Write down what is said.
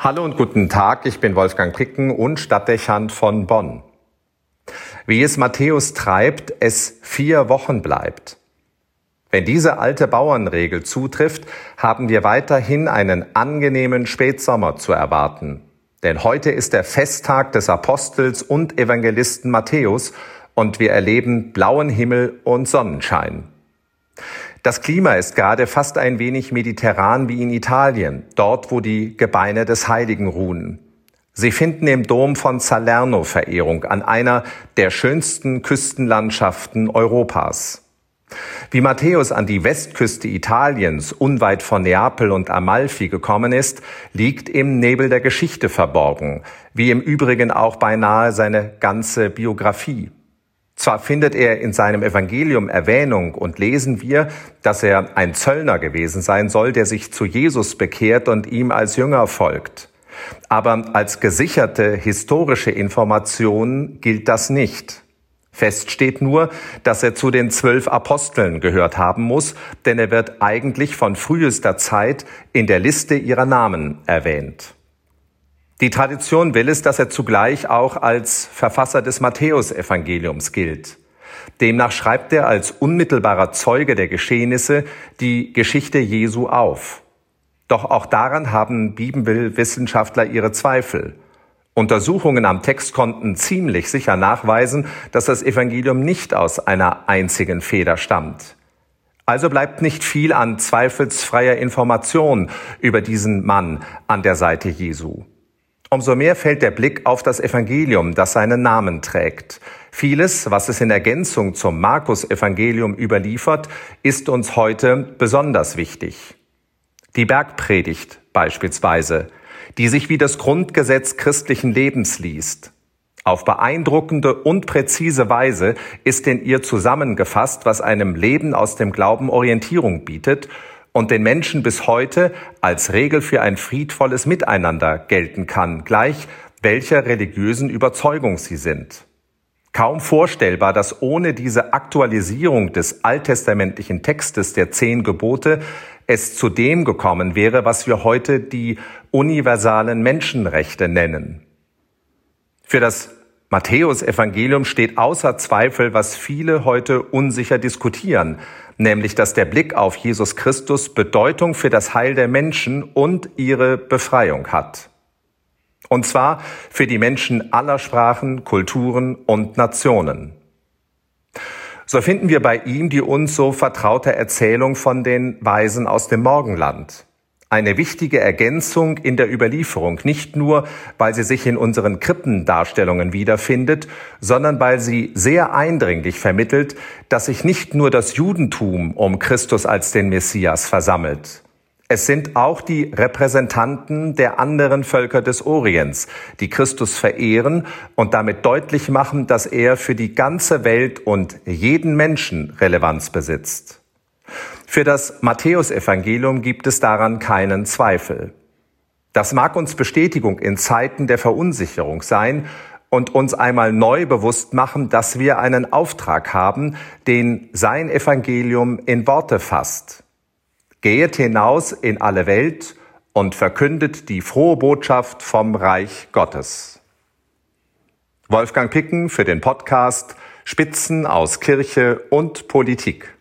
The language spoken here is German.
Hallo und guten Tag, ich bin Wolfgang Picken und Stadtdechant von Bonn. Wie es Matthäus treibt, es vier Wochen bleibt. Wenn diese alte Bauernregel zutrifft, haben wir weiterhin einen angenehmen Spätsommer zu erwarten. Denn heute ist der Festtag des Apostels und Evangelisten Matthäus und wir erleben blauen Himmel und Sonnenschein. Das Klima ist gerade fast ein wenig mediterran wie in Italien, dort wo die Gebeine des Heiligen ruhen. Sie finden im Dom von Salerno Verehrung an einer der schönsten Küstenlandschaften Europas. Wie Matthäus an die Westküste Italiens unweit von Neapel und Amalfi gekommen ist, liegt im Nebel der Geschichte verborgen, wie im Übrigen auch beinahe seine ganze Biografie. Zwar findet er in seinem Evangelium Erwähnung und lesen wir, dass er ein Zöllner gewesen sein soll, der sich zu Jesus bekehrt und ihm als Jünger folgt. Aber als gesicherte historische Information gilt das nicht. Fest steht nur, dass er zu den zwölf Aposteln gehört haben muss, denn er wird eigentlich von frühester Zeit in der Liste ihrer Namen erwähnt. Die Tradition will es, dass er zugleich auch als Verfasser des Matthäusevangeliums gilt. Demnach schreibt er als unmittelbarer Zeuge der Geschehnisse die Geschichte Jesu auf. Doch auch daran haben Bibelwissenschaftler ihre Zweifel. Untersuchungen am Text konnten ziemlich sicher nachweisen, dass das Evangelium nicht aus einer einzigen Feder stammt. Also bleibt nicht viel an zweifelsfreier Information über diesen Mann an der Seite Jesu. Umso mehr fällt der Blick auf das Evangelium, das seinen Namen trägt. Vieles, was es in Ergänzung zum Markus-Evangelium überliefert, ist uns heute besonders wichtig. Die Bergpredigt beispielsweise, die sich wie das Grundgesetz christlichen Lebens liest. Auf beeindruckende und präzise Weise ist in ihr zusammengefasst, was einem Leben aus dem Glauben Orientierung bietet und den Menschen bis heute als Regel für ein friedvolles Miteinander gelten kann, gleich welcher religiösen Überzeugung sie sind. Kaum vorstellbar, dass ohne diese Aktualisierung des alttestamentlichen Textes der zehn Gebote es zu dem gekommen wäre, was wir heute die universalen Menschenrechte nennen. Für das Matthäus-Evangelium steht außer Zweifel, was viele heute unsicher diskutieren, nämlich dass der Blick auf Jesus Christus Bedeutung für das Heil der Menschen und ihre Befreiung hat. Und zwar für die Menschen aller Sprachen, Kulturen und Nationen. So finden wir bei ihm die uns so vertraute Erzählung von den Weisen aus dem Morgenland eine wichtige Ergänzung in der Überlieferung, nicht nur, weil sie sich in unseren Krippendarstellungen wiederfindet, sondern weil sie sehr eindringlich vermittelt, dass sich nicht nur das Judentum um Christus als den Messias versammelt. Es sind auch die Repräsentanten der anderen Völker des Orients, die Christus verehren und damit deutlich machen, dass er für die ganze Welt und jeden Menschen Relevanz besitzt. Für das Matthäusevangelium gibt es daran keinen Zweifel. Das mag uns Bestätigung in Zeiten der Verunsicherung sein und uns einmal neu bewusst machen, dass wir einen Auftrag haben, den sein Evangelium in Worte fasst. Gehet hinaus in alle Welt und verkündet die frohe Botschaft vom Reich Gottes. Wolfgang Picken für den Podcast Spitzen aus Kirche und Politik.